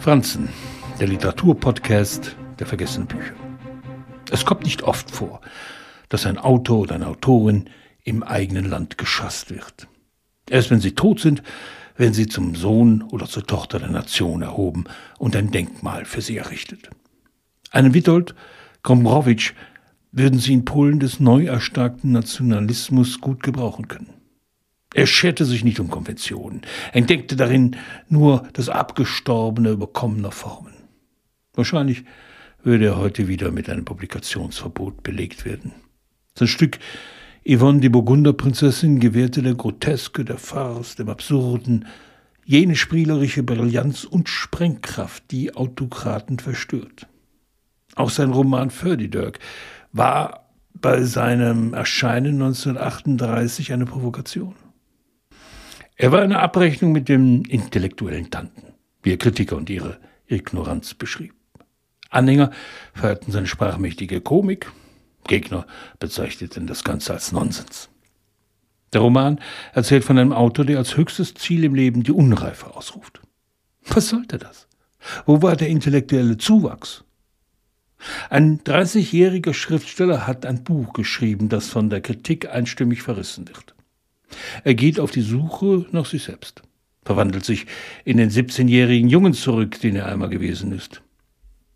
Franzen, der Literaturpodcast der vergessenen Bücher. Es kommt nicht oft vor, dass ein Autor oder eine Autorin im eigenen Land geschasst wird. Erst wenn sie tot sind, werden sie zum Sohn oder zur Tochter der Nation erhoben und ein Denkmal für sie errichtet. Einen Witold Gombrowicz würden sie in Polen des neu erstarkten Nationalismus gut gebrauchen können. Er scherte sich nicht um Konventionen, entdeckte darin nur das Abgestorbene überkommener Formen. Wahrscheinlich würde er heute wieder mit einem Publikationsverbot belegt werden. Sein Stück Yvonne die Burgunderprinzessin gewährte der Groteske, der Farce, dem Absurden jene spielerische Brillanz und Sprengkraft, die Autokraten verstört. Auch sein Roman Ferdinand war bei seinem Erscheinen 1938 eine Provokation. Er war eine Abrechnung mit den intellektuellen Tanten, wie er Kritiker und ihre Ignoranz beschrieb. Anhänger feierten seine sprachmächtige Komik, Gegner bezeichneten das Ganze als Nonsens. Der Roman erzählt von einem Autor, der als höchstes Ziel im Leben die Unreife ausruft. Was sollte das? Wo war der intellektuelle Zuwachs? Ein 30-jähriger Schriftsteller hat ein Buch geschrieben, das von der Kritik einstimmig verrissen wird. Er geht auf die Suche nach sich selbst, verwandelt sich in den 17-jährigen Jungen zurück, den er einmal gewesen ist.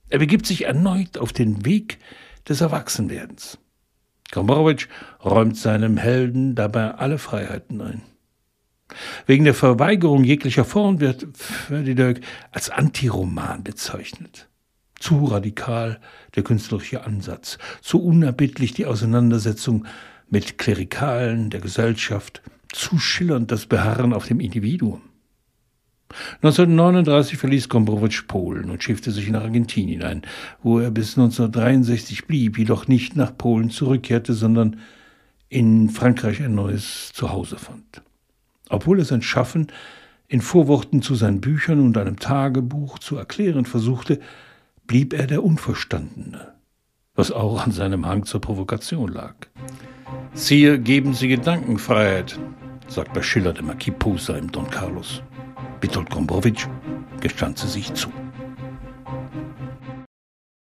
Er begibt sich erneut auf den Weg des Erwachsenwerdens. Gombrowicz räumt seinem Helden dabei alle Freiheiten ein. Wegen der Verweigerung jeglicher Form wird Ferdinand als Antiroman bezeichnet. Zu radikal der künstlerische Ansatz, zu unerbittlich die Auseinandersetzung mit Klerikalen der Gesellschaft, zu schillernd das Beharren auf dem Individuum. 1939 verließ Gombrowicz Polen und schiffte sich nach Argentinien ein, wo er bis 1963 blieb, jedoch nicht nach Polen zurückkehrte, sondern in Frankreich ein neues Zuhause fand. Obwohl er sein Schaffen in Vorworten zu seinen Büchern und einem Tagebuch zu erklären versuchte, blieb er der Unverstandene, was auch an seinem Hang zur Provokation lag. Siehe, geben Sie Gedankenfreiheit, sagt bei Schiller der Marquis Posa im Don Carlos. Witold Gombrowicz gestand sie sich zu.